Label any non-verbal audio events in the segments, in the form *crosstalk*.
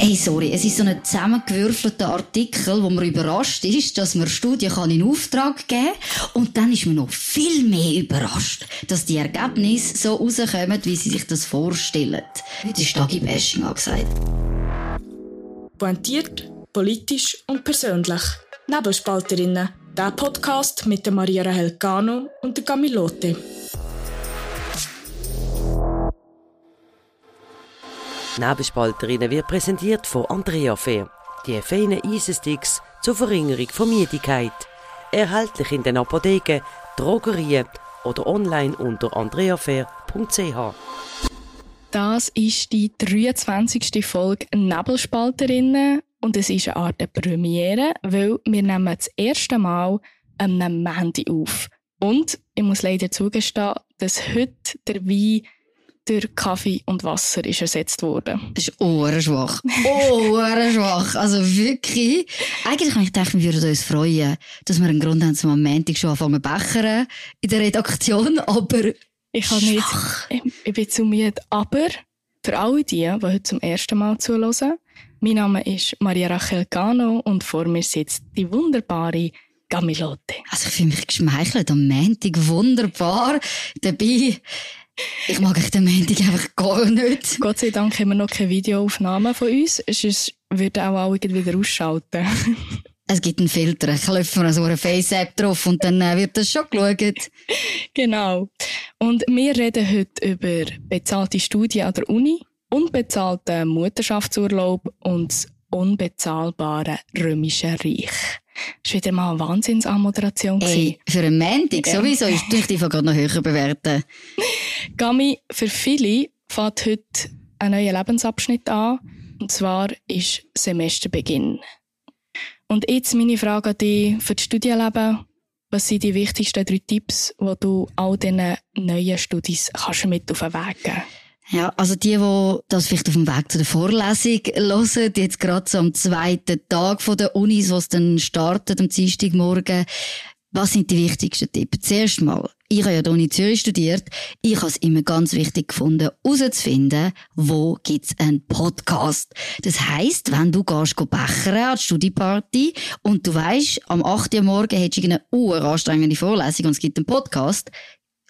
Hey, sorry, es ist so ein zusammengewürfelter Artikel, wo man überrascht ist, dass man Studien kann in Auftrag geben und dann ist man noch viel mehr überrascht, dass die Ergebnisse so rauskommen, wie sie sich das vorstellen. Heute ist Dagi-Bashing angesagt. Pointiert, politisch und persönlich. Nebelspalterinnen. Der Podcast mit der Maria Rahel Gano und der Camilote. Nebelspalterinnen wird präsentiert von Andrea Fair. Die feinen Eisensticks zur Verringerung von Müdigkeit. Erhältlich in den Apotheken, Drogerien oder online unter andreafair.ch. Das ist die 23. Folge Nebelspalterinnen und es ist eine Art Premiere, weil wir nehmen das erste Mal am Montag auf. Und ich muss leider zugestehen, dass heute der Wein durch Kaffee und Wasser ist ersetzt worden. Das ist ohrenschwach. ohrenschwach. Also wirklich. Eigentlich habe ich gedacht, wir würden uns freuen, dass wir einen Grund haben, zum Montag schon anfangen zu bechern in der Redaktion, aber ich habe nicht, ich, ich bin zu müde. Aber für alle die, die heute zum ersten Mal zuhören, mein Name ist Maria Rachel Cano und vor mir sitzt die wunderbare Gamilote. Also ich fühle mich geschmeichelt am Montag. Wunderbar. Dabei ich mag echt den Montag einfach gar nicht. Gott sei Dank haben wir noch keine Videoaufnahmen von uns. Sonst würden auch alle wieder ausschalten. *laughs* es gibt einen Filter. Ich klopfe mir so eine Face-App drauf und dann äh, wird das schon geschaut. genau. Und wir reden heute über bezahlte Studien an der Uni, unbezahlten Mutterschaftsurlaub und das unbezahlbare Römische Reich. Das war wieder mal eine Wahnsinnsanmoderation. Ey, für einen Montag ja. sowieso ist die gerade noch höher bewerten. *laughs* Gami, für viele fängt heute ein neuer Lebensabschnitt an. Und zwar ist Semesterbeginn. Und jetzt meine Frage an dich für das Studienleben. Was sind die wichtigsten drei Tipps, die du all diesen neuen Studis kannst mit auf den Weg geben ja, also die, die das vielleicht auf dem Weg zu der Vorlesung hören, die jetzt gerade so am zweiten Tag von der Unis, wo es dann startet, am Dienstagmorgen, was sind die wichtigsten Tipps? Zuerst mal, ich habe ja hier in Zürich studiert. Ich habe es immer ganz wichtig gefunden, herauszufinden, wo gibt's einen Podcast. Das heisst, wenn du gehst bechern an die Studieparty und du weißt, am 8. Uhr morgen hättest du eine uranstrengende Vorlesung und es gibt einen Podcast,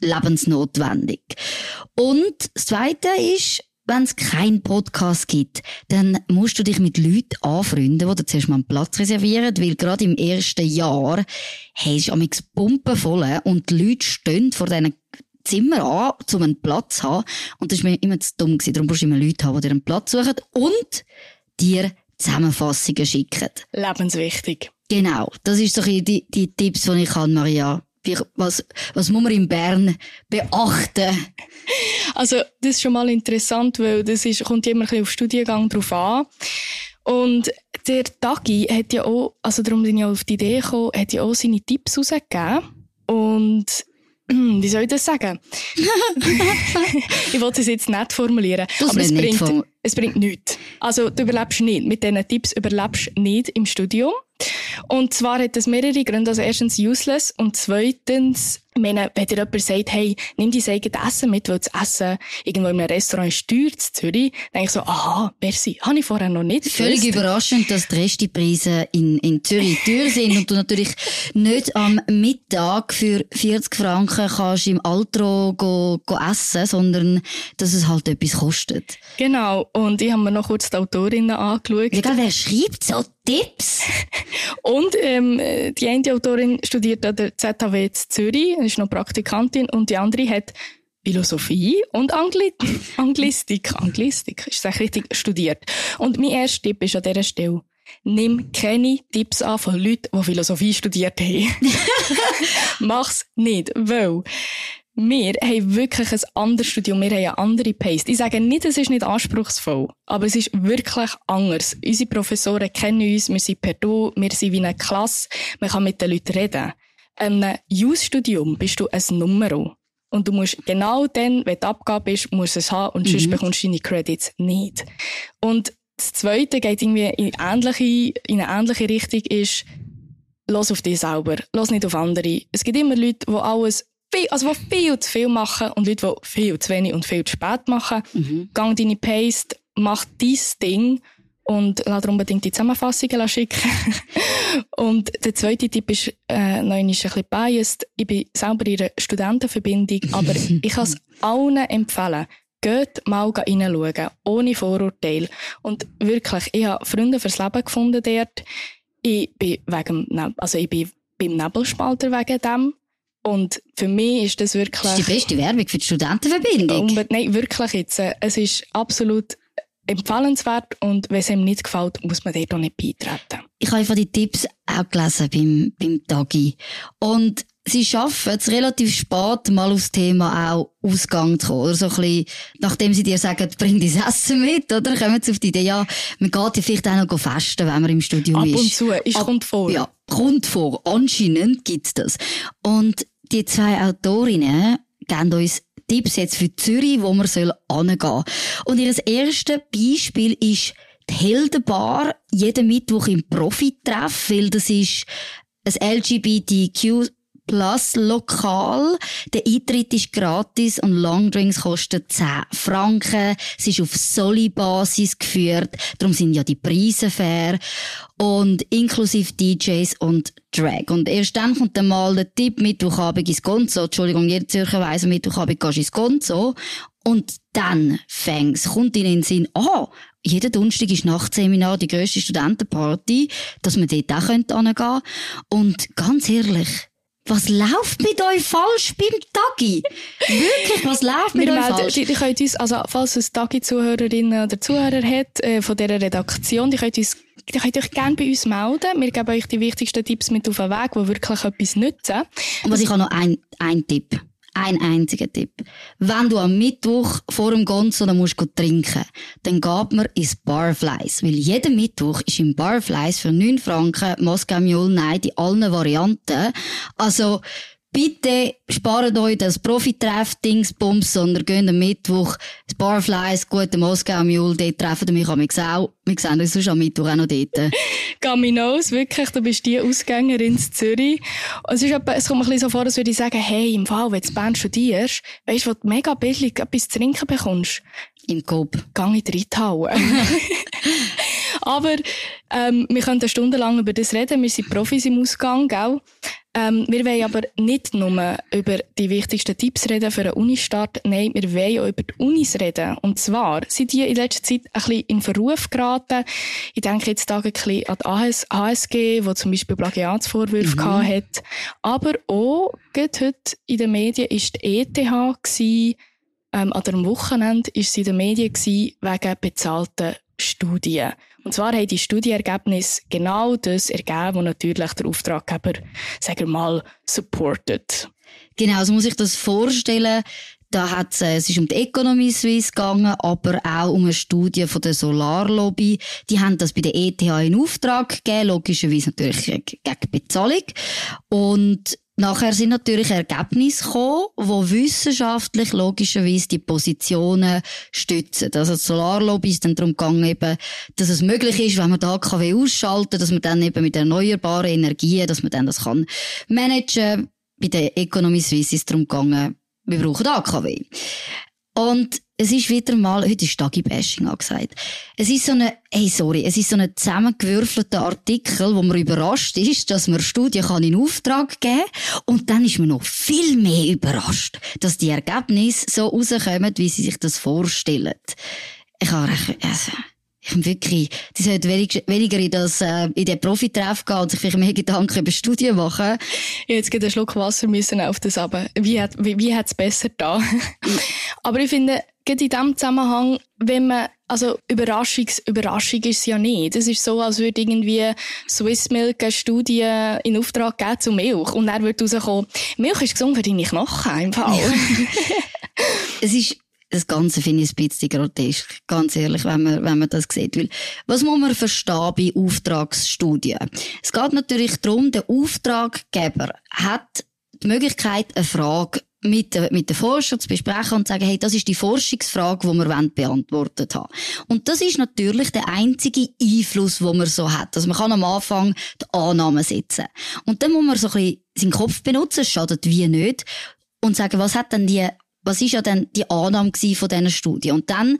lebensnotwendig. Und das Zweite ist, wenn es keinen Podcast gibt, dann musst du dich mit Leuten anfreunden, die dir zuerst mal einen Platz reservieren, weil gerade im ersten Jahr hast du am Pumpen voll und die Leute stehen vor diesen Zimmer an, um einen Platz zu haben. Und das war mir immer zu dumm. Gewesen. Darum musst du immer Leute haben, die dir einen Platz suchen und dir Zusammenfassungen schicken. Lebenswichtig. Genau. Das ist so die, die Tipps, die ich kann, Maria was, was muss man in Bern beachten? Also, das ist schon mal interessant, weil das ist, kommt immer ein bisschen auf Studiengang drauf an. Und der Tagi hat ja auch, also darum bin ich auch auf die Idee gekommen, hat ja auch seine Tipps rausgegeben. Und *clears throat* wie soll ich das sagen? *laughs* ich wollte es jetzt nicht formulieren, das aber es bringt, es bringt nichts. Also du überlebst nicht. Mit diesen Tipps überlebst du nicht im Studium. Und zwar hat das mehrere Gründe. Also erstens useless und zweitens meine, wenn dir jemand sagt, hey, nimm dein eigenes Essen mit, weil das Essen irgendwo in einem Restaurant ist teuer in Zürich, denke ich so, aha, merci, habe ich vorher noch nicht Völlig gewusst. überraschend, dass die Restepreise in, in Zürich teuer sind und du natürlich nicht am Mittag für 40 Franken kannst im Altro go, go essen, sondern dass es halt etwas kostet. Genau, und ich habe mir noch kurz die Autorinnen angeschaut. Ja, wer schreibt so Tipps? *laughs* und ähm, die eine Autorin studiert an der ZHW in Zürich, ist noch Praktikantin und die andere hat Philosophie und Angli *laughs* Anglistik, Anglistik, ist das richtig, studiert. Und mein erster Tipp ist an dieser Stelle, nimm keine Tipps an von Leuten, die Philosophie studiert haben. *laughs* Mach's nicht, weil wir haben wirklich ein anderes Studium, wir haben eine andere Pace. Ich sage nicht, es ist nicht anspruchsvoll, aber es ist wirklich anders. Unsere Professoren kennen uns, wir sind per Du, wir sind wie eine Klasse, man kann mit den Leuten reden einem Jus-Studium bist du ein Numero. Und du musst genau dann, wenn die Abgabe ist, musst du es haben und mhm. sonst bekommst du deine Credits nicht. Und das Zweite geht irgendwie in, ähnliche, in eine ähnliche Richtung ist, los auf dich selber, los nicht auf andere. Es gibt immer Leute, die alles viel, also die viel zu viel machen und Leute, die viel zu wenig und viel zu spät machen. Mhm. Gang deine Pace, mach dein Ding und lasse unbedingt die Zusammenfassungen schicken. *laughs* und der zweite Tipp ist, äh, noch ein bisschen biased. Ich bin selber in einer Studentenverbindung, *laughs* aber ich kann es allen empfehlen. Geht mal reinschauen, ohne Vorurteil. Und wirklich, ich habe Freunde fürs Leben gefunden dort. Ich bin wegen, also ich bin beim Nebelspalter wegen dem. Und für mich ist das wirklich... Das ist die beste Werbung für die Studentenverbindung. Nein, wirklich jetzt. Es ist absolut empfehlenswert und wenn es ihm nicht gefällt, muss man dort auch nicht beitreten. Ich habe einfach die Tipps auch gelesen beim, beim Tagi. Und sie schaffen es relativ spät mal aufs Thema auch Ausgang zu kommen. Oder so ein bisschen, nachdem sie dir sagen, bring dein Essen mit, oder? Kommen sie auf die Idee, ja, man geht ja vielleicht auch noch festen, wenn man im Studium Ab ist. Ab und zu, ist Ab, kommt vor. Ja, kommt vor. Anscheinend gibt's das. Und die zwei Autorinnen geben uns Tipps jetzt für Zürich, wo man soll angehen. Und ihr erstes Beispiel ist die Heldenbar jeden Mittwoch im Profi-Treff, weil das ist ein LGBTQ Plus lokal. Der Eintritt ist gratis und Longdrinks kosten 10 Franken. Es ist auf Soli-Basis geführt. Darum sind ja die Preise fair. Und inklusive DJs und Drag. Und erst dann kommt dann mal der Tipp Mittwochabend ins Gonzo. Entschuldigung, jeder Zürcher weiss, Mittwochabend gehst du ins Gonzo. Und dann fängt's, kommt in den Sinn, ah, oh, jeden Donnerstag ist Nachtseminar die grösste Studentenparty, dass man dort auch hingehen könnte. Und ganz ehrlich, was läuft mit euch falsch beim Tagi? Wirklich, was läuft mit euch falsch? Die, die könnt uns, also, falls es Tagi-Zuhörerinnen oder Zuhörer hat, äh, von dieser Redaktion, die könnt uns die könnt euch gerne bei uns melden. Wir geben euch die wichtigsten Tipps mit auf den Weg, die wirklich etwas nützen. Und was ich habe noch ein, ein Tipp. Ein einziger Tipp. Wenn du am Mittwoch vor dem Gonzo musst du trinken, dann geht man ins Barflies. Weil jeden Mittwoch ist im Barflies für 9 Franken Moskau Mule Night in allen Varianten. Also, Bitte spart euch das Profitreff Dingsbums, sondern geht am Mittwoch das Barflies, gute Moskau Mule, dort treffen wir mich am auch. Wir sehen uns sonst am Mittwoch auch noch dort. *laughs* Gaminos, wirklich, du bist die Ausgängerin in Zürich. es, ist etwa, es kommt mir ein bisschen so vor, als würde ich sagen, hey, im Fall, wenn du Bern studierst, weißt du, wo du mega billig etwas zu trinken bekommst? Im Coop. Gang in die Reithalle. *laughs* Aber ähm, wir können stundenlang über das reden. Wir sind Profis im Ausgang, gell? Ähm, wir wollen aber nicht nur über die wichtigsten Tipps reden für einen Unistart. Nein, wir wollen auch über die Unis reden. Und zwar sind die in letzter Zeit ein bisschen in Verruf geraten. Ich denke jetzt ein bisschen an die HSG, wo zum Beispiel Plagiatsvorwürfe mhm. hat. Aber auch, heute in den Medien war die ETH gewesen, ähm, an am Wochenende war sie in den Medien gewesen, wegen bezahlten Studien. Und zwar haben die Studienergebnisse genau das ergeben, was natürlich der Auftraggeber, sagen wir mal, supportet. Genau, so muss ich das vorstellen. Da hat äh, es ist um die Economy Suisse gegangen, aber auch um eine Studie von der Solarlobby. Die haben das bei der ETH in Auftrag gegeben, logischerweise natürlich gegen Bezahlung. Und Nachher sind natürlich Ergebnisse gekommen, die wissenschaftlich logischerweise die Positionen stützen. Also die Solarlobby ist dann darum gegangen, eben, dass es möglich ist, wenn man da AKW ausschalten, dass man dann eben mit erneuerbaren Energien, dass man dann das kann managen. Bei der Economy Suisse ist es darum gegangen, wir brauchen AKW. Und es ist wieder mal, heute ist Stagi-Bashing angesagt. Es ist so eine, hey, sorry, es ist so ein zusammengewürfelter Artikel, wo man überrascht ist, dass man Studien kann in Auftrag geben Und dann ist man noch viel mehr überrascht, dass die Ergebnisse so rauskommen, wie sie sich das vorstellen. Ich habe recht, also, wirklich, die sollten weniger in das, äh, in den Profitreff gehen und sich vielleicht mehr Gedanken über Studien machen. Ich jetzt einen Schluck Wasser müssen auf das aber. Wie hat, wie, wie hat's besser da? *laughs* aber ich finde, gerade in diesem Zusammenhang, wenn man, also Überraschungs, Überraschung ist es ja nicht. Es ist so, als würde irgendwie Swiss Milk eine Studie in Auftrag geben zu Milch. Und dann wird rauskommen, Milch ist gesund für deine Knochen, im Fall. *laughs* es ist, das Ganze finde ich ein bisschen grotesk, ganz ehrlich, wenn man, wenn man das sieht. Weil, was muss man verstehen bei Auftragsstudien? Es geht natürlich darum, der Auftraggeber hat die Möglichkeit, eine Frage mit, mit den Forschern zu besprechen und zu sagen, hey, das ist die Forschungsfrage, die wir beantwortet haben. Und das ist natürlich der einzige Einfluss, den man so hat. Also man kann am Anfang die Annahmen setzen. Und dann muss man so ein bisschen seinen Kopf benutzen, schadet wie nicht, und sagen, was hat denn die was ist ja dann die Annahme von dieser Studie? Und dann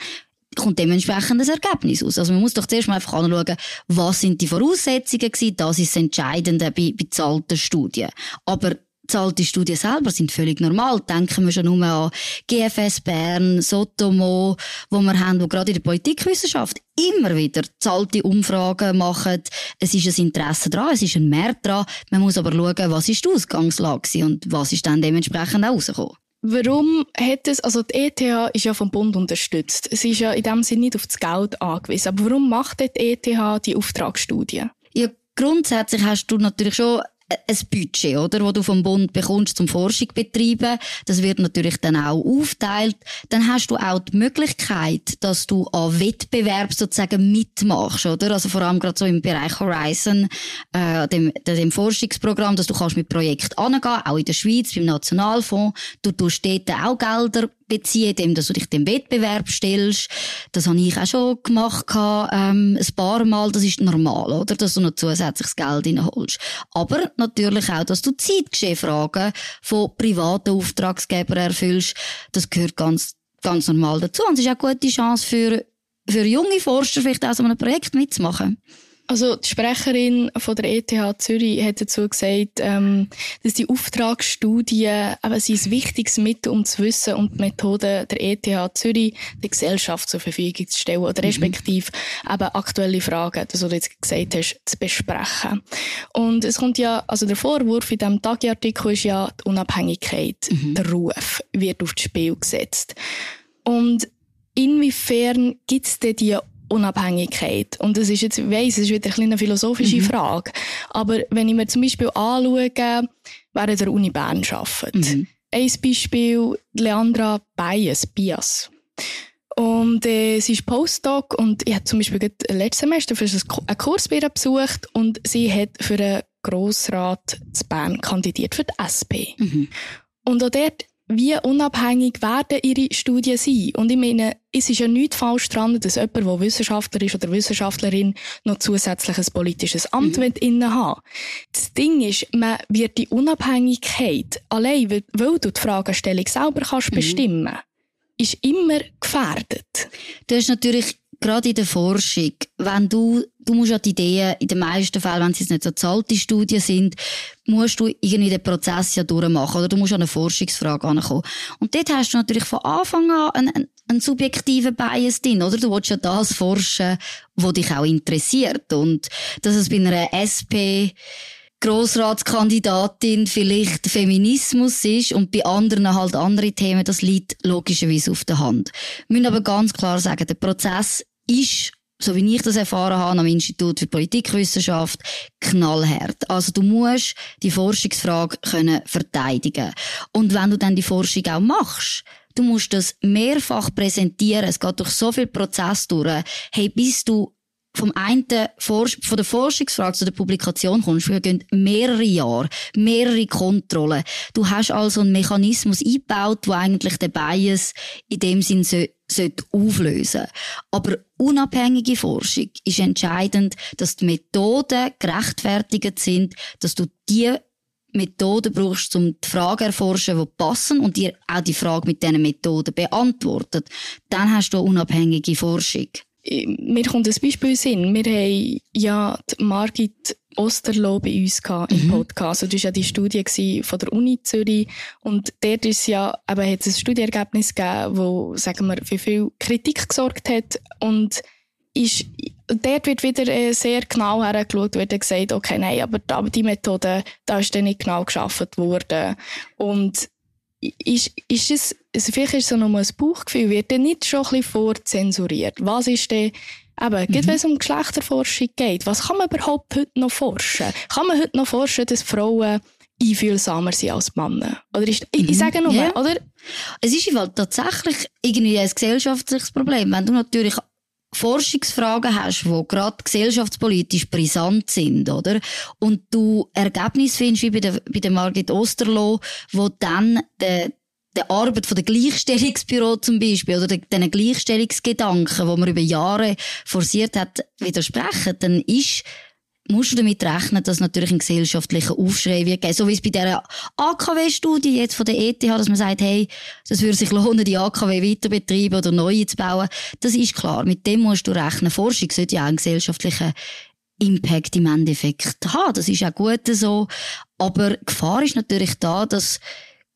kommt dementsprechend ein Ergebnis aus. Also man muss doch zuerst mal einfach anschauen, was sind die Voraussetzungen gewesen, das ist das Entscheidende bei, bei zahlten Studien. Aber zahlte Studien selber sind völlig normal. Denken wir schon nur an GFS Bern, Sotomo, wo wir haben, wo gerade in der Politikwissenschaft immer wieder zahlte Umfragen machen. Es ist ein Interesse dran, es ist ein Mehr dran. Man muss aber schauen, was ist die Ausgangslage und was ist dann dementsprechend auch rausgekommen. Warum hat es, also die ETH ist ja vom Bund unterstützt. Es ist ja in dem Sinne nicht auf das Geld angewiesen. Aber warum macht die ETH die Auftragsstudie? Ja, grundsätzlich hast du natürlich schon ein Budget, oder, wo du vom Bund bekommst zum Forschung betreiben. Das wird natürlich dann auch aufteilt. Dann hast du auch die Möglichkeit, dass du an Wettbewerb sozusagen mitmachst, oder? Also vor allem gerade so im Bereich Horizon, äh, dem, dem Forschungsprogramm, dass du kannst mit Projekten angehen, auch in der Schweiz, beim Nationalfonds. Du tust dort auch Gelder beziehen, indem dass du dich dem Wettbewerb stellst. Das habe ich auch schon gemacht, ähm, ein paar Mal. Das ist normal, oder? Dass du noch zusätzliches Geld reinholst. Aber natürlich auch, dass du Zeitgeschehfragen von privaten Auftragsgebern erfüllst. Das gehört ganz, ganz normal dazu. Und es ist auch eine gute Chance für, für junge Forscher, vielleicht auch so ein Projekt mitzumachen. Also die Sprecherin von der ETH Zürich hat dazu gesagt, ähm, dass die Auftragsstudie eben sie ein wichtiges Mittel, um zu wissen und die Methoden der ETH Zürich der Gesellschaft zur Verfügung zu stellen oder mhm. respektive mhm. eben aktuelle Fragen, das was du jetzt gesagt hast, zu besprechen. Und es kommt ja, also der Vorwurf in diesem Tagiartikel ist ja die Unabhängigkeit, mhm. der Ruf wird aufs Spiel gesetzt. Und inwiefern gibt es denn die Unabhängigkeit. Und das ist jetzt, ich weiss, es ist wieder eine philosophische mhm. Frage. Aber wenn ich mir zum Beispiel anschaue, wer an der Uni Bern arbeitet. Mhm. Ein Beispiel, Leandra Bias, Bias. Und äh, sie ist Postdoc und ich habe zum Beispiel letztes Semester für einen Kurs bei ihr besucht und sie hat für einen Grossrat zu Bern kandidiert, für die SP. Mhm. Und auch dort wie unabhängig werden ihre Studien sein? Und ich meine, es ist ja nichts falsch daran, dass jemand, der Wissenschaftler ist oder Wissenschaftlerin, noch zusätzliches politisches Amt mhm. inne haben Das Ding ist, man wird die Unabhängigkeit allein, weil, du die Fragestellung selber kannst mhm. bestimmen, ist immer gefährdet. Du hast natürlich gerade in der Forschung, wenn du, du musst ja die Ideen, in den meisten Fällen, wenn es nicht so zahlte Studien sind, musst du irgendwie den Prozess ja durchmachen, oder du musst an eine Forschungsfrage ankommen. Und dort hast du natürlich von Anfang an einen, einen, subjektiven Bias drin, oder? Du willst ja das forschen, was dich auch interessiert. Und dass es bei einer SP, Grossratskandidatin vielleicht Feminismus ist und bei anderen halt andere Themen, das liegt logischerweise auf der Hand. Wir müssen aber ganz klar sagen, der Prozess ist so wie ich das erfahren habe am Institut für Politikwissenschaft, knallhart. Also du musst die Forschungsfrage können verteidigen. Und wenn du dann die Forschung auch machst, du musst das mehrfach präsentieren. Es geht durch so viel Prozess durch. Hey, bis du vom einen von der Forschungsfrage zu der Publikation kommst, wir gehen mehrere Jahre, mehrere Kontrollen. Du hast also einen Mechanismus eingebaut, wo eigentlich den Bias in dem Sinn sollte auflösen. Aber unabhängige Forschung ist entscheidend, dass die Methoden gerechtfertigt sind, dass du die Methoden brauchst, um die Fragen erforschen, die passen und dir auch die Frage mit diesen Methoden beantwortet. Dann hast du unabhängige Forschung mir kommt ein Beispiel in Sinn. Wir haben ja die Margit Osterloh bei uns im mhm. Podcast. Und das war ja die Studie von der Uni Zürich. Und dort ist ja, eben, hat es ein Studienergebnis gegeben, wo, sagen wir, für viel Kritik gesorgt hat. Und ist, dort wird wieder äh, sehr genau hergeschaut, wird gesagt, okay, nein, aber die Methode, da ist dann nicht genau geschaffen worden. Und ist, ist es, also vielleicht ist es nur ein Bauchgefühl, wird denn nicht schon ein bisschen vorzensuriert? Was ist denn, eben, mhm. wenn es um Geschlechterforschung geht, was kann man überhaupt heute noch forschen? Kann man heute noch forschen, dass Frauen einfühlsamer sind als Männer? Oder ist, ich, ich mhm. sage nur, yeah. oder? Es ist tatsächlich irgendwie ein gesellschaftliches Problem. Wenn du natürlich Forschungsfragen hast, die gerade gesellschaftspolitisch brisant sind, oder? Und du Ergebnisse findest, wie bei der, bei der Margit Osterloh, wo dann der, der Arbeit von der Gleichstellungsbüro zum Beispiel oder den Gleichstellungsgedanken, wo man über Jahre forciert hat, widersprechen, dann ist musst du damit rechnen, dass natürlich ein gesellschaftlicher Aufschrei wird geben. So wie es bei dieser AKW-Studie jetzt von der ETH, dass man sagt, hey, das würde sich lohnen, die AKW weiter betreiben oder neue zu bauen. Das ist klar. Mit dem musst du rechnen. Forschung sollte ja auch einen gesellschaftlichen Impact im Endeffekt haben. Das ist auch gut so. Aber Gefahr ist natürlich da, dass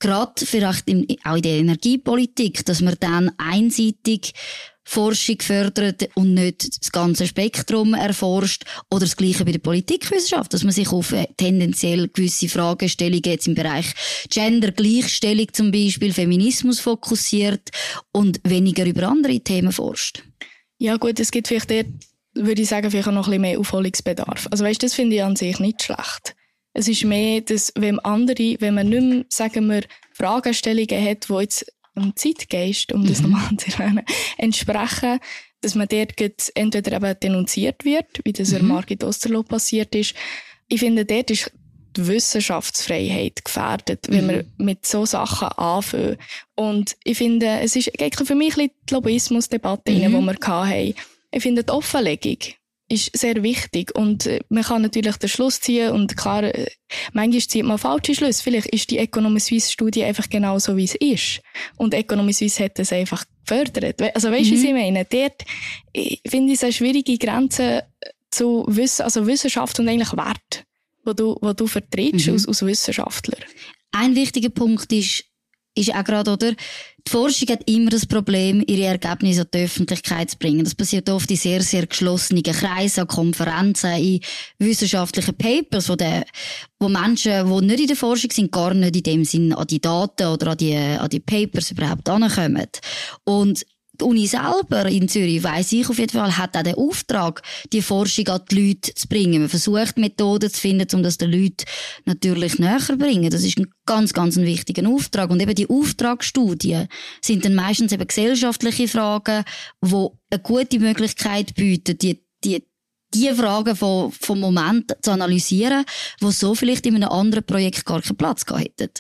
gerade vielleicht im, auch in der Energiepolitik, dass man dann einseitig Forschung fördert und nicht das ganze Spektrum erforscht. Oder das Gleiche bei der Politikwissenschaft, dass man sich auf äh, tendenziell gewisse Fragestellungen jetzt im Bereich Gender, Gleichstellung zum Beispiel, Feminismus fokussiert und weniger über andere Themen forscht. Ja gut, es gibt vielleicht dort, würde ich sagen, vielleicht noch ein bisschen mehr Aufholungsbedarf. Also weißt, das finde ich an sich nicht schlecht. Es ist mehr, dass wenn andere, wenn man nicht mehr, sagen wir, Fragestellungen hat, die jetzt dem Zeitgeist, um das mhm. nochmal *laughs* zu erwähnen, entsprechen, dass man dort entweder eben denunziert wird, wie das mhm. Margit Osterloh passiert ist. Ich finde, dort ist die Wissenschaftsfreiheit gefährdet, wenn mhm. wir mit so Sachen anfangen. Und ich finde, es ist für mich ein bisschen die Lobbyismusdebatte, mhm. die wir hatten. Ich finde, die Offenlegung ist sehr wichtig. Und äh, man kann natürlich den Schluss ziehen und klar, äh, manchmal zieht man falsche Schlüsse. Vielleicht ist die Economy Suisse Studie einfach genau so, wie es ist. Und Economy Suisse hat es einfach gefördert. Also weißt du, mhm. was ich meine? Dort finde ich es eine schwierige Grenze zu Wissen, also Wissenschaft und eigentlich Wert, wo du, wo du vertrittst mhm. als, als Wissenschaftler. Ein wichtiger Punkt ist, ist auch gerade, oder? Die Forschung hat immer das Problem, ihre Ergebnisse an die Öffentlichkeit zu bringen. Das passiert oft in sehr, sehr geschlossenen Kreisen, an Konferenzen, in wissenschaftlichen Papers, wo, der, wo Menschen, die nicht in der Forschung sind, gar nicht in dem Sinn an die Daten oder an die, an die Papers überhaupt ankommen. Und die Uni selber in Zürich, weiss ich auf jeden Fall, hat auch den Auftrag, die Forschung an die Leute zu bringen. Man versucht Methoden zu finden, um das den Leuten natürlich näher zu bringen. Das ist ein ganz, ganz ein wichtiger Auftrag. Und eben die Auftragsstudien sind dann meistens eben gesellschaftliche Fragen, die eine gute Möglichkeit bieten, die, die die Fragen vom, vom Moment zu analysieren, wo so vielleicht in einem anderen Projekt gar keinen Platz gehabt hätten.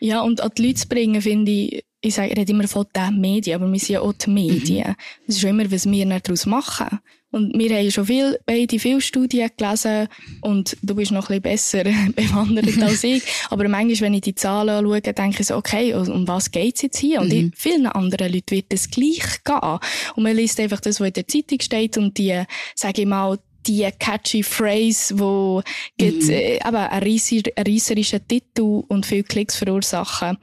Ja, und an die Leute zu bringen, finde ich, ich sage, ich rede immer von den Medien, aber wir sind ja auch die Medien. Mhm. Das ist schon immer, was wir daraus machen. Und wir haben schon viel, beide viele Studien gelesen und du bist noch ein bisschen besser *laughs* bewandert als ich. *laughs* Aber manchmal, wenn ich die Zahlen anschaue, denke ich so, okay, um was geht's jetzt hier? Und mhm. vielen anderen Leuten wird es gleich gehen. Und man liest einfach das, was in der Zeitung steht und die, sage ich mal, die catchy Phrase, wo mhm. äh, eben einen reisserischen Titel und viele Klicks verursachen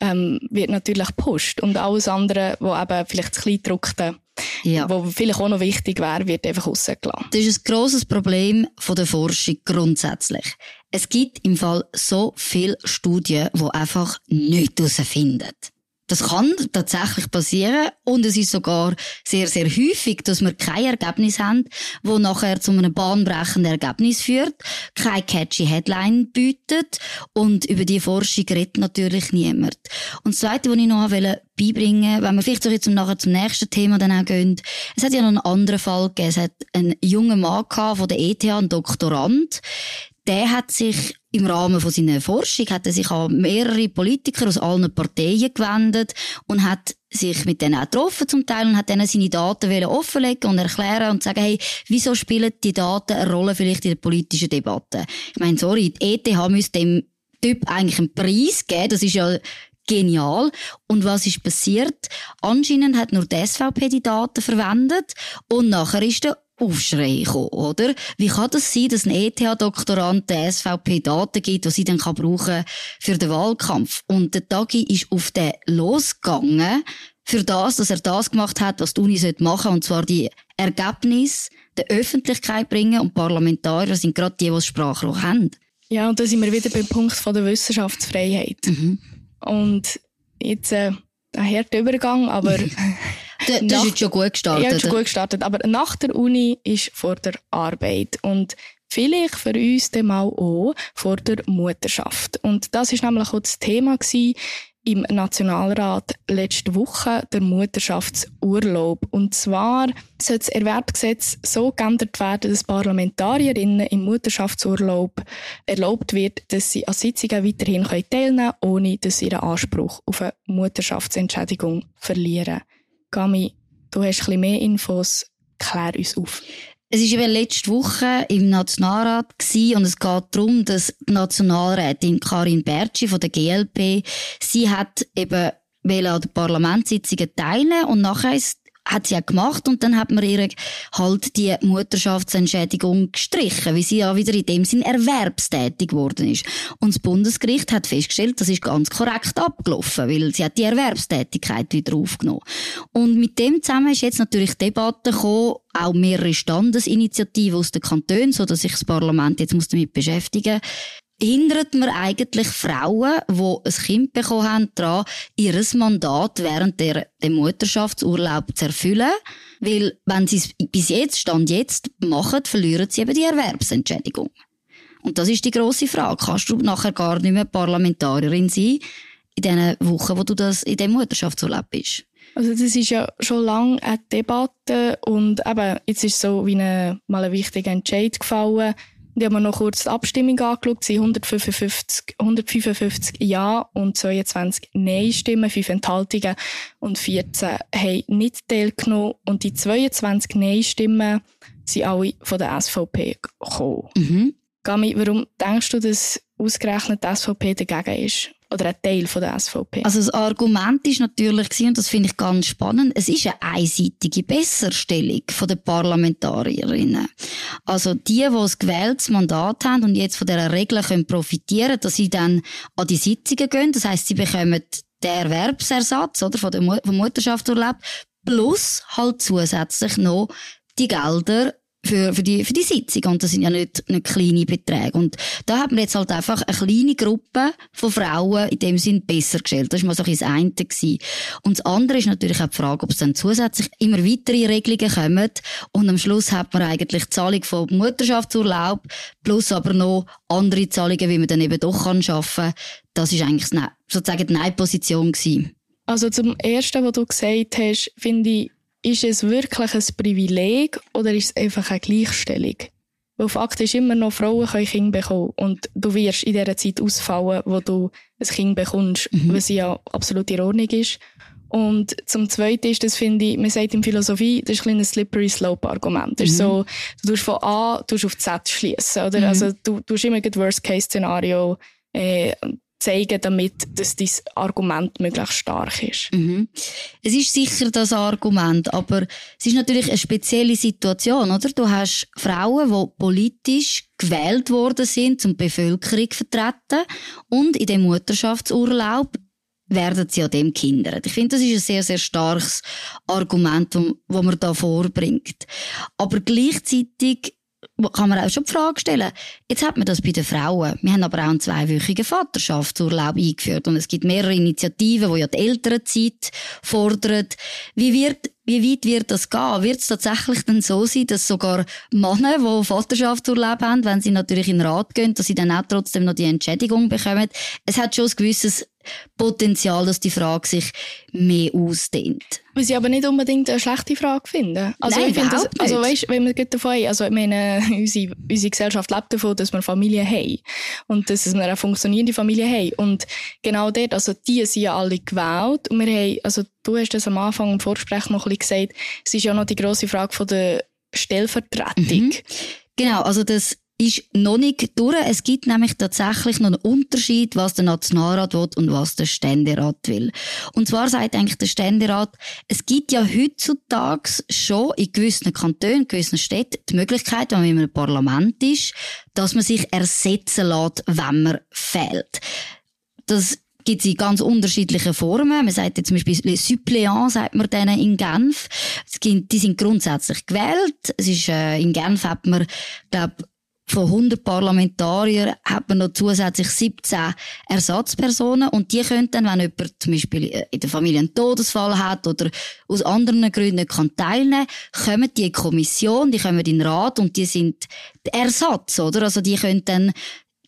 ähm, wird natürlich gepusht. Und alles andere, wo eben vielleicht das Kleindruckte, ja. wo vielleicht auch noch wichtig wäre, wird einfach rausgelassen. Das ist ein grosses Problem von der Forschung grundsätzlich. Es gibt im Fall so viele Studien, die einfach nichts herausfinden. Das kann tatsächlich passieren und es ist sogar sehr, sehr häufig, dass wir kein Ergebnis haben, wo nachher zu einem bahnbrechenden Ergebnis führt, keine catchy Headline bietet und über die Forschung redet natürlich niemand. Und das Zweite, was ich noch beibringen wollte, wenn wir vielleicht so jetzt nachher zum nächsten Thema dann auch gehen, es hat ja noch einen anderen Fall gegeben, es hat einen jungen Mann gehabt von der ETH, ein Doktorand, der hat sich im Rahmen von seiner Forschung hat er sich an mehrere Politiker aus allen Parteien gewendet und hat sich mit denen auch getroffen zum Teil und hat denen seine Daten offenlegen und erklären und sagen, hey, wieso spielen die Daten eine Rolle vielleicht in der politischen Debatte? Ich meine, sorry, die ETH müsste dem Typ eigentlich einen Preis geben, das ist ja genial. Und was ist passiert? Anscheinend hat nur die SVP die Daten verwendet und nachher ist der Aufschrei gekommen, oder? Wie kann das sein, dass ein ETH-Doktorand der SVP Daten gibt, die sie dann kann brauchen für den Wahlkampf? Und der Tagi ist auf den losgegangen, für das, dass er das gemacht hat, was die Uni machen sollte, und zwar die Ergebnisse der Öffentlichkeit bringen und Parlamentarier sind gerade die, die das Sprachrohr haben. Ja, und da sind wir wieder beim Punkt von der Wissenschaftsfreiheit. Mhm. Und jetzt, äh, ein harter Übergang, aber *laughs* Das nach, ist jetzt schon gut gestartet. Ja, schon gut gestartet. Aber nach der Uni ist vor der Arbeit. Und vielleicht für uns dann mal auch vor der Mutterschaft. Und das ist nämlich auch das Thema gewesen im Nationalrat letzte Woche, der Mutterschaftsurlaub. Und zwar soll das Erwerbgesetz so geändert werden, dass Parlamentarierinnen im Mutterschaftsurlaub erlaubt wird, dass sie an Sitzungen weiterhin teilnehmen können, ohne dass sie ihren Anspruch auf eine Mutterschaftsentschädigung verlieren. Gami, du hast ein mehr Infos. Klär uns auf. Es ist eben letzte Woche im Nationalrat und es geht darum, dass die Nationalrätin Karin Bertschi von der GLP, sie hat eben an den Parlamentssitzungen teilnehmen und nachher ist hat sie ja gemacht und dann hat man ihr halt die Mutterschaftsentschädigung gestrichen, weil sie ja wieder in dem Sinn erwerbstätig geworden ist. Und das Bundesgericht hat festgestellt, das ist ganz korrekt abgelaufen, weil sie hat die Erwerbstätigkeit wieder aufgenommen. Und mit dem zusammen ist jetzt natürlich Debatte gekommen, auch mehrere Standesinitiativen aus den Kantonen, so dass sich das Parlament jetzt muss damit beschäftigen hindert man eigentlich Frauen, die ein Kind bekommen haben, daran, ihr Mandat während der, der Mutterschaftsurlaub zu erfüllen. Weil, wenn sie es bis jetzt, Stand jetzt, machen, verlieren sie eben die Erwerbsentschädigung. Und das ist die grosse Frage. Kannst du nachher gar nicht mehr Parlamentarierin sein, in den Wochen, wo du das in dem Mutterschaftsurlaub bist? Also das ist ja schon lange eine Debatte und eben, jetzt ist so wie eine, mal ein wichtiger Entscheid gefallen, die haben wir noch kurz die Abstimmung angeschaut. Sie 155, 155 Ja und 22 Nein-Stimmen, 5 Enthaltungen und 14 haben nicht teilgenommen. Und die 22 Nein-Stimmen sind alle von der SVP gekommen. Mhm. Gami, warum denkst du, dass ausgerechnet die SVP dagegen ist? Oder ein Teil von der SVP. Also das Argument ist natürlich und das finde ich ganz spannend, es ist eine einseitige Besserstellung von den Parlamentarierinnen. Also die, die ein gewähltes Mandat haben und jetzt von dieser Regel können profitieren, dass sie dann an die Sitzungen gehen, das heißt, sie bekommen den Erwerbsersatz oder von der vom Mutterschaftsurlaub plus halt zusätzlich noch die Gelder für, für, die, für die Sitzung. Und das sind ja nicht, nicht kleine Beträge. Und da hat man jetzt halt einfach eine kleine Gruppe von Frauen in dem Sinn besser gestellt. Das war mal so ein das eine. Gewesen. Und das andere ist natürlich auch die Frage, ob es dann zusätzlich immer weitere Regelungen kommen. Und am Schluss hat man eigentlich die Zahlung von Mutterschaftsurlaub plus aber noch andere Zahlungen, wie man dann eben doch kann schaffen. Das ist eigentlich sozusagen die Nein-Position gewesen. Also zum Ersten, was du gesagt hast, finde ich, ist es wirklich ein Privileg oder ist es einfach eine Gleichstellung? Weil Fakt ist immer noch, Frauen können Kinder bekommen. Und du wirst in dieser Zeit ausfallen, wo du ein Kind bekommst, mhm. was ja absolut in Ordnung ist. Und zum Zweiten ist, das finde ich, man sagt in Philosophie, das ist ein, ein slippery slope Argument. Das ist mhm. so, du tust von A, du auf Z schließen, oder? Mhm. Also, du, hast immer ein Worst-Case-Szenario, äh, zeigen, damit dass dein Argument möglichst stark ist. Mhm. Es ist sicher das Argument, aber es ist natürlich eine spezielle Situation, oder? Du hast Frauen, die politisch gewählt worden sind, zum Bevölkerung vertreten und in dem Mutterschaftsurlaub werden sie an dem Kindern. Ich finde, das ist ein sehr, sehr starkes Argument, das man da vorbringt. Aber gleichzeitig kann man auch schon die Frage stellen. Jetzt hat man das bei den Frauen. Wir haben aber auch einen zweiwöchigen Vaterschaftsurlaub eingeführt und es gibt mehrere Initiativen, die ja die Elternzeit fordern. Wie wird wie weit wird das gehen? Wird es tatsächlich dann so sein, dass sogar Männer, die Vaterschaftsurlaub haben, wenn sie natürlich in den Rat gehen, dass sie dann auch trotzdem noch die Entschädigung bekommen? Es hat schon ein gewisses Potenzial, dass die Frage sich mehr ausdehnt. Was ich aber nicht unbedingt eine schlechte Frage finde. Also Nein, ich finde das, also weißt, wenn wir davon, also ich meine, *laughs* unsere, unsere Gesellschaft lebt davon, dass wir Familie haben. Und dass wir eine funktionierende Familie haben. Und genau dort, also die sind ja alle gewählt. Und wir haben, also du hast das am Anfang im Vorgespräch noch ein bisschen gesagt, es ist ja noch die grosse Frage von der Stellvertretung. Mhm. Genau, also das ist noch nicht durch. Es gibt nämlich tatsächlich noch einen Unterschied, was der Nationalrat will und was der Ständerat will. Und zwar sagt eigentlich der Ständerat, es gibt ja heutzutage schon in gewissen Kantonen, in gewissen Städten die Möglichkeit, wenn man einem Parlament ist, dass man sich ersetzen lässt, wenn man fehlt. Das gibt es in ganz unterschiedlichen Formen. Man sagt jetzt zum Beispiel Suppléant, sagt man denen in Genf. Die sind grundsätzlich gewählt. Es ist, äh, in Genf hat man, glaube von 100 Parlamentariern hat man noch zusätzlich 17 Ersatzpersonen und die können dann, wenn jemand zum Beispiel in der Familie einen Todesfall hat oder aus anderen Gründen kann teilnehmen, kommen die in die Kommission, die kommen in den Rat und die sind der Ersatz, oder? Also die können dann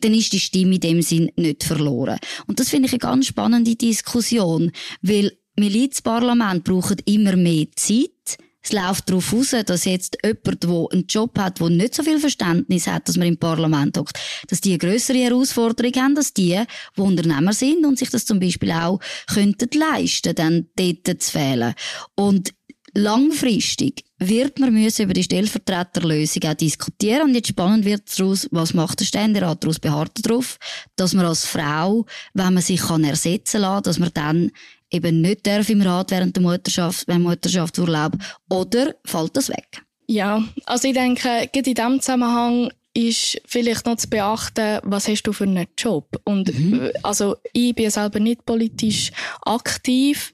dann ist die Stimme in dem Sinn nicht verloren. Und das finde ich eine ganz spannende Diskussion, weil Milizparlament braucht immer mehr Zeit. Es läuft darauf aus, dass jetzt jemand, der einen Job hat, der nicht so viel Verständnis hat, dass man im Parlament hockt, dass die eine grössere Herausforderung haben, dass die, die Unternehmer sind und sich das zum Beispiel auch könnten leisten, dann dort zu fehlen. Und langfristig wird man müssen über die Stellvertreterlösung auch diskutieren. Und jetzt spannend wird daraus, was macht der Ständerat daraus? Beharrt darauf, dass man als Frau, wenn man sich kann ersetzen kann, dass man dann eben nicht darf im Rat während der Mutterschaft, beim Mutterschaftsurlaub, oder fällt das weg? Ja, also ich denke, gerade in diesem Zusammenhang ist vielleicht noch zu beachten, was hast du für einen Job? Und, mhm. also, ich bin selber nicht politisch aktiv.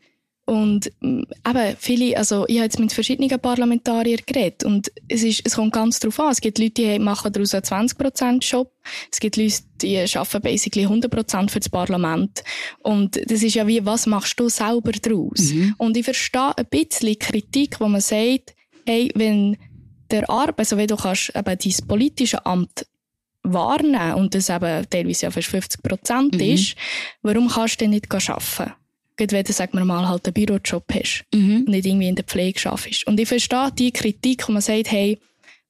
Und mm, eben, viele, also ich habe jetzt mit verschiedenen Parlamentariern geredet und es, ist, es kommt ganz drauf an. Es gibt Leute, die machen daraus einen 20%-Job. Es gibt Leute, die arbeiten basically 100% für das Parlament. Und das ist ja wie, was machst du selber daraus? Mhm. Und ich verstehe ein bisschen Kritik, wo man sagt, hey, wenn der Arbeit, also wenn du kannst eben dein politische Amt wahrnehmen und das eben teilweise ja fast 50% mhm. ist, warum kannst du denn nicht arbeiten? Gerade wenn du, sagen wir mal, halt einen Bürojob hast mhm. und nicht irgendwie in der Pflege arbeitest. Und ich verstehe die Kritik, wo man sagt, hey,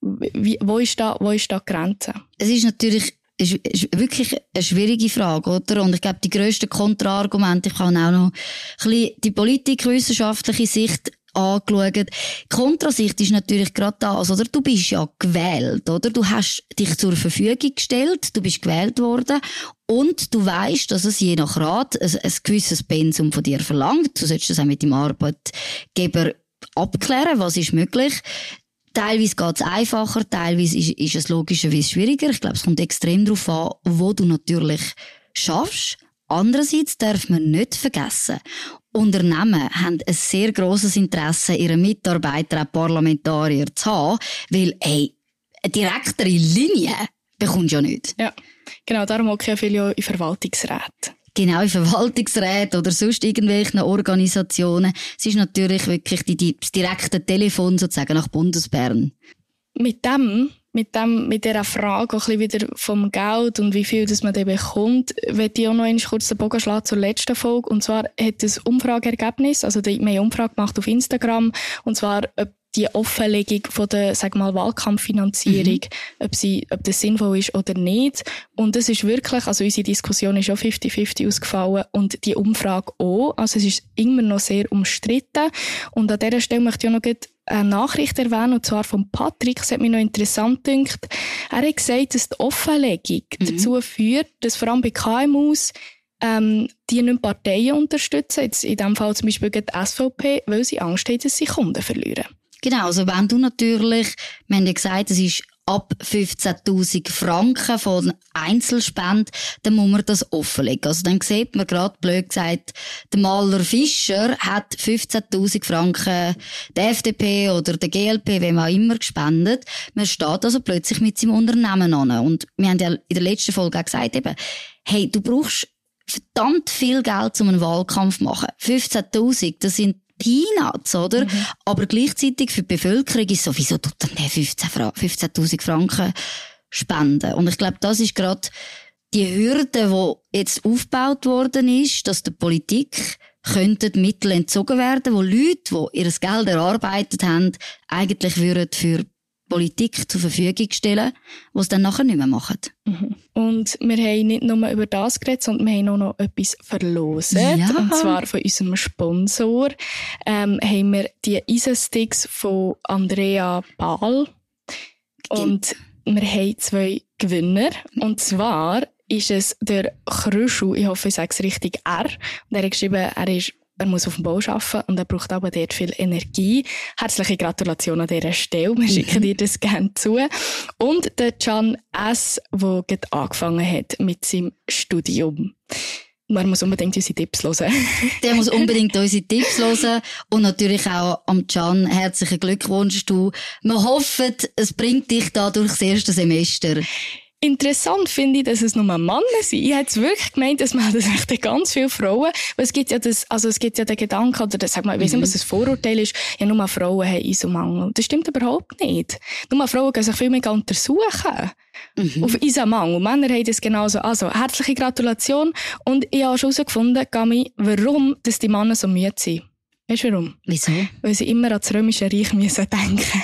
wie, wo, ist da, wo ist da die Grenze? Es ist natürlich ist, ist wirklich eine schwierige Frage, oder? Und ich glaube, die grössten Kontraargumente, ich kann auch noch ein bisschen die politikwissenschaftliche Sicht angeschaut. Kontrasicht ist natürlich gerade das, oder? Du bist ja gewählt, oder? Du hast dich zur Verfügung gestellt, du bist gewählt worden und du weißt, dass es je nach Rat ein, ein gewisses Pensum von dir verlangt. Du solltest das auch mit dem Arbeitgeber abklären, was ist möglich. Teilweise es einfacher, teilweise ist, ist es logischerweise schwieriger. Ich glaube, es kommt extrem darauf an, wo du natürlich schaffst. Andererseits darf man nicht vergessen, Unternehmen haben ein sehr grosses Interesse, ihre Mitarbeiter, auch Parlamentarier zu haben, weil, ey, eine direktere Linie bekommst du ja nicht. Ja, genau, darum auch viele in Verwaltungsräten. Genau, in Verwaltungsräten oder sonst irgendwelchen Organisationen. Es ist natürlich wirklich die, die, das direkte Telefon sozusagen nach Bundesbern. Mit dem mit dem, mit dieser Frage auch ein wieder vom Geld und wie viel das man dann bekommt, werde ich auch noch einmal kurz den Bogen schlagen zur letzten Folge. Und zwar hat das Umfrageergebnis, also die, wir haben Umfrage gemacht auf Instagram, und zwar, ob die Offenlegung von der, sag mal, Wahlkampffinanzierung, mhm. ob sie, ob das sinnvoll ist oder nicht. Und das ist wirklich, also unsere Diskussion ist auch 50-50 ausgefallen und die Umfrage auch. Also es ist immer noch sehr umstritten. Und an dieser Stelle möchte ich auch noch eine Nachricht erwähnen, und zwar von Patrick. Es hat mich noch interessant gedacht. Er hat gesagt, dass die Offenlegung mhm. dazu führt, dass vor allem bei KMUs ähm, die nicht Parteien unterstützen, jetzt in diesem Fall zum Beispiel die SVP, weil sie Angst haben, dass sie Kunden verlieren. Genau, also wenn du natürlich, wir haben ja gesagt, es ist ab 15.000 Franken von Einzelspend, dann muss man das offenlegen. Also dann sieht man gerade, blöd gesagt, der Maler Fischer hat 15.000 Franken der FDP oder der GLP, wem auch immer, gespendet. Man steht also plötzlich mit seinem Unternehmen an. Und wir haben ja in der letzten Folge auch gesagt, eben, hey, du brauchst verdammt viel Geld, um einen Wahlkampf zu machen. 15.000, das sind Peanuts, oder? Mhm. Aber gleichzeitig für die Bevölkerung ist sowieso tut dann 15.000 15 Franken spenden. Und ich glaube, das ist gerade die Hürde, die jetzt aufgebaut worden ist, dass der Politik könnten Mittel entzogen werden, wo Leute, die ihr Geld erarbeitet haben, eigentlich würden für Politik zur Verfügung stellen, was dann nachher nicht mehr machen. Mhm. Und wir haben nicht nur über das geredet, sondern wir haben auch noch etwas verlosen. Ja. Und zwar von unserem Sponsor ähm, haben wir die Eisensticks von Andrea Baal. Und wir haben zwei Gewinner. Und zwar ist es der Krüschel, ich hoffe, ich sage es richtig, R. Und er hat geschrieben, er ist er muss auf dem Bau arbeiten und er braucht aber dort viel Energie. Herzliche Gratulation an dieser Stelle. Wir schicken dir das gerne zu. Und der Can S., der gerade angefangen hat mit seinem Studium. Man muss unbedingt unsere Tipps hören. *laughs* Der muss unbedingt unsere Tipps hören. Und natürlich auch am Can herzlichen Glückwunsch. Du, wir hoffen, es bringt dich da durchs erste Semester. Interessant finde ich, dass es nur Männer sind. Ich hätte wirklich gemeint, es melden sich ganz viele Frauen. Weil es gibt ja das, also es gibt ja den Gedanken, oder das, sag mal, ich weiß nicht, was mhm. das Vorurteil ist, ja, nur Frauen haben Isomangel. Das stimmt überhaupt nicht. Nur Frauen gehen sich viel mehr untersuchen. Mhm. Auf Isomangel. Männer haben das genauso. Also, herzliche Gratulation. Und ich habe schon herausgefunden, Gami, warum, dass die Männer so müde sind. Weißt du warum? Wieso? Weil sie immer an das Römische Reich müssen denken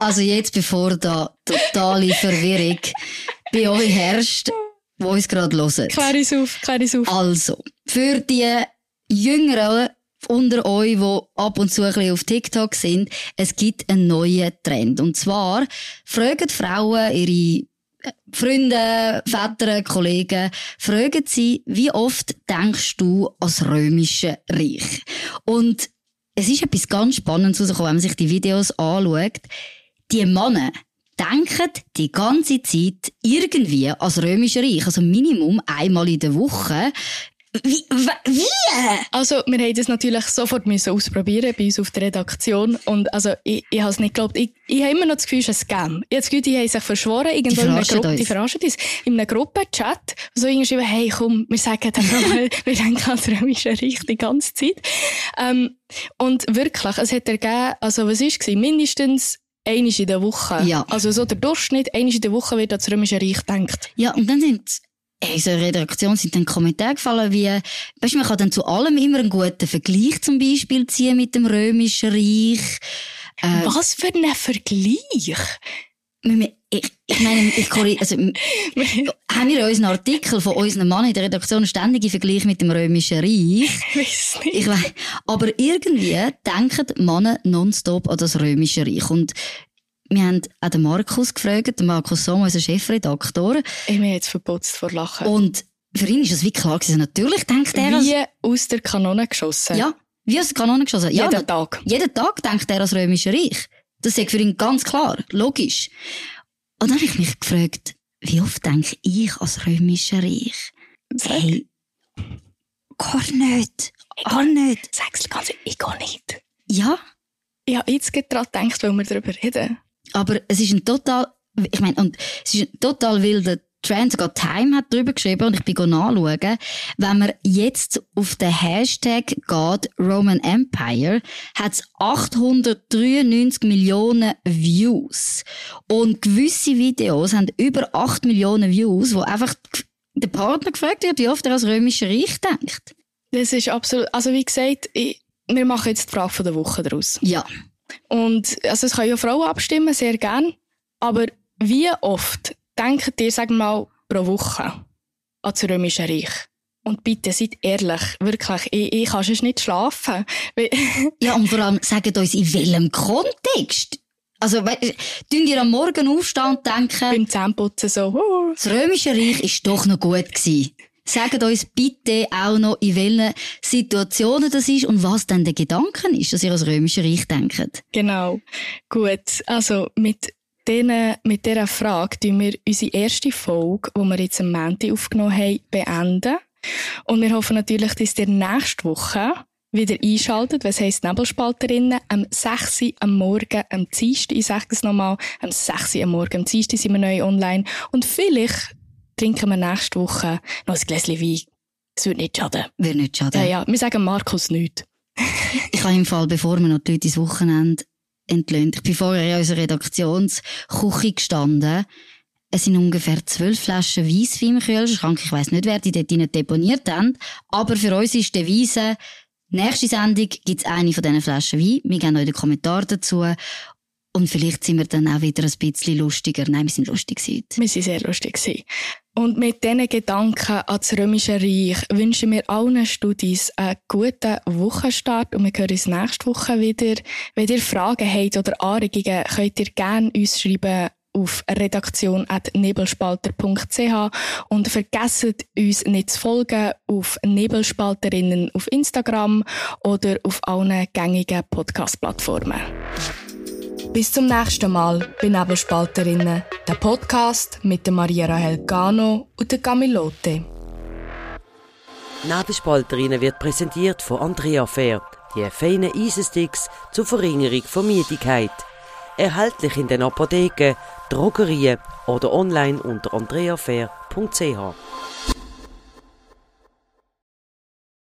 also jetzt, bevor da totale Verwirrung bei euch herrscht, wo uns gerade hören. Klär es auf, klär es auf. Also, für die Jüngeren unter euch, die ab und zu ein bisschen auf TikTok sind, es gibt einen neuen Trend. Und zwar fragen Frauen ihre äh, Freunde, Väter, Kollegen, fragen sie, wie oft denkst du ans römische Reich? Und es ist etwas ganz Spannendes rausgekommen, wenn man sich die Videos anschaut. Die Männer denken die ganze Zeit irgendwie ans römische Reich. Also Minimum einmal in der Woche wie? wie? Also, wir haben das natürlich sofort müssen ausprobieren bei uns auf der Redaktion. Und also, ich, ich habe es nicht geglaubt. Ich, ich habe immer noch das Gefühl, es ist ein Scam. Ich habe das Gefühl, die haben sich verschworen. Irgendwo die in einer Gruppe. Die verarschen uns. In einem Gruppenchat. So irgendwie hey, komm, wir sagen dann mal, *laughs* wir denken an das Römische Reich die ganze Zeit. Ähm, und wirklich, es hat ergeben, also, was war es? Mindestens einmal in der Woche. Ja. Also, so der Durchschnitt, einmal in der Woche wird an das Römische Reich gedacht. Ja, und dann sind in unserer Redaktion sind dann Kommentare gefallen, wie, weißt du, man kann dann zu allem immer einen guten Vergleich zum Beispiel ziehen mit dem Römischen Reich. Äh, Was für ein Vergleich? Ich, ich meine, ich also, *laughs* haben wir unseren Artikel von unseren Mann in der Redaktion ständige Vergleich mit dem Römischen Reich? Ich weiß nicht. Ich weiss, aber irgendwie denken Männer nonstop an das Römische Reich. Und wir haben auch den Markus gefragt, den Markus Sommer, unser Chefredaktor. Ich bin jetzt verputzt vor Lachen. Und für ihn ist das wie klar gewesen. Natürlich denkt er... Wie aus der Kanone geschossen. Ja, wie aus der Kanone geschossen. Ja, jeden Tag. Jeden Tag denkt er ans Römische Reich. Das ist für ihn ganz klar, logisch. Und dann habe ich mich gefragt, wie oft denke ich ans Römische Reich? Sag. Hey, gar nicht. Gar nicht. Sag's ganz, ich gar nicht. Ja. Ich habe jetzt gerade daran gedacht, weil wir darüber reden. Aber es ist ein total, ich meine, und es ist ein total wilder Trend, sogar Time hat darüber geschrieben und ich bin nachschauen. Wenn man jetzt auf den Hashtag geht, Roman Empire, hat es 893 Millionen Views. Und gewisse Videos haben über 8 Millionen Views, wo einfach der Partner gefragt wird, wie oft er als Römische Reich denkt. Das ist absolut, also wie gesagt, ich, wir machen jetzt die Frage der Woche daraus. Ja. Und, also es können ja Frauen abstimmen, sehr gern. Aber wie oft denkt ihr, sagen wir mal, pro Woche an das Römische Reich? Und bitte, seid ehrlich, wirklich, ich, ich kann sonst nicht schlafen. *laughs* ja, und vor allem, sagt uns, in welchem Kontext? Also, tun ihr am Morgen aufstehen und denken... Beim Zähneputzen so... Das Römische Reich ist doch noch gut gewesen. Sagt uns bitte auch noch, in welchen Situationen das ist und was denn der Gedanke ist, dass ihr als Römische Reich denkt. Genau. Gut. Also, mit denen, mit dieser Frage tun wir unsere erste Folge, die wir jetzt am Montag aufgenommen haben, beenden. Und wir hoffen natürlich, dass ihr nächste Woche wieder einschaltet, was heisst Nebelspalterinnen, am 6 Uhr am Morgen, am Dienstag, ich sage es nochmal, am 6 Uhr am Morgen, am Dienstag sind wir neu online und vielleicht trinken wir nächste Woche noch ein Gläschen Wein. Es würde nicht schaden. Würde nicht schaden. Ja, ja. Wir sagen Markus nichts. ich habe im Fall, bevor wir noch die Leute ins Wochenende entlöhnt, ich bin vorher in unserer Redaktionsküche gestanden. Es sind ungefähr zwölf Flaschen Weisswein im Kühlschrank. Ich weiss nicht, wer die dort deponiert haben. Aber für uns ist der Weise, nächste Sendung gibt's eine von diesen Flaschen Wein. Wir geben euch den Kommentar dazu. Und vielleicht sind wir dann auch wieder ein bisschen lustiger. Nein, wir sind lustig gewesen. Wir sind sehr lustig. Und mit diesen Gedanken an das Römische Reich wünschen wir allen Studis einen guten Wochenstart und wir hören uns nächste Woche wieder. Wenn ihr Fragen habt oder Anregungen, könnt ihr gerne uns schreiben auf redaktion.nebelspalter.ch und vergesst uns nicht zu folgen auf Nebelspalterinnen auf Instagram oder auf allen gängigen Podcast-Plattformen. Bis zum nächsten Mal bei Nebelspalterinnen, der Podcast mit der Maria Rahel Gano und der Camilote. Nebelspalterinnen wird präsentiert von Andrea Fair, die feinen Eisensticks zur Verringerung von Müdigkeit. Erhältlich in den Apotheken, Drogerien oder online unter andreafair.ch.